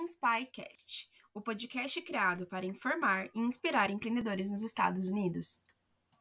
InspireCast, o podcast criado para informar e inspirar empreendedores nos Estados Unidos.